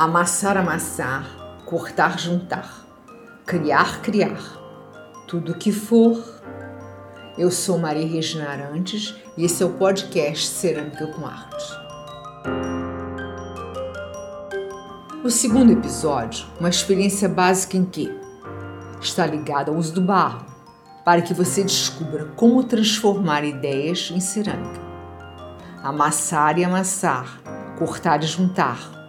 Amassar, amassar, cortar, juntar, criar, criar, tudo que for. Eu sou Maria Regina Arantes e esse é o podcast Cerâmica com Arte. O segundo episódio, uma experiência básica em que está ligada ao uso do barro, para que você descubra como transformar ideias em cerâmica. Amassar e amassar, cortar e juntar,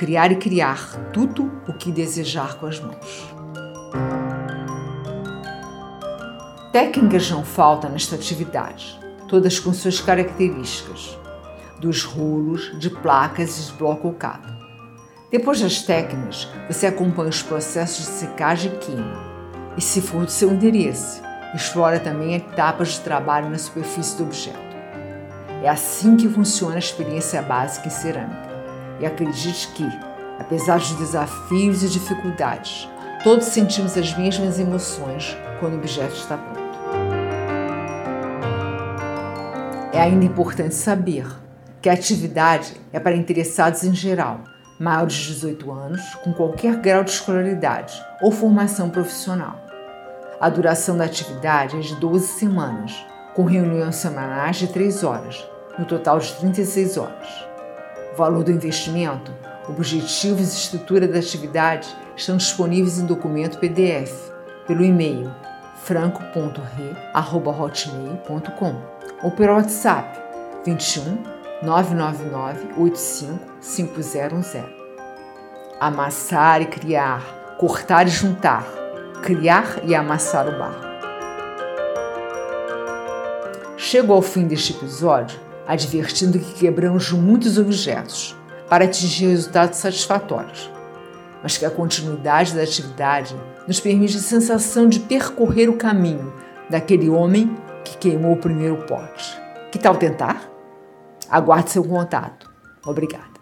criar e criar tudo o que desejar com as mãos. Técnicas não faltam nesta atividade, todas com suas características, dos rolos, de placas e de bloco calcado. Depois das técnicas, você acompanha os processos de secagem e queima. E se for do seu interesse, explora também etapas de trabalho na superfície do objeto. É assim que funciona a experiência básica em cerâmica. E acredite que, apesar dos desafios e dificuldades, todos sentimos as mesmas emoções quando o objeto está pronto. É ainda importante saber que a atividade é para interessados em geral, maiores de 18 anos, com qualquer grau de escolaridade ou formação profissional. A duração da atividade é de 12 semanas, com reuniões semanais de 3 horas, no total de 36 horas. O valor do investimento, objetivos e estrutura da atividade estão disponíveis em documento PDF pelo e-mail franco.re@hotmail.com ou pelo WhatsApp 21 999 85 5010. Amassar e criar, cortar e juntar, criar e amassar o barro. Chego ao fim deste episódio advertindo que quebramos muitos objetos para atingir resultados satisfatórios, mas que a continuidade da atividade nos permite a sensação de percorrer o caminho daquele homem que queimou o primeiro pote. Que tal tentar? Aguarde seu contato. Obrigada.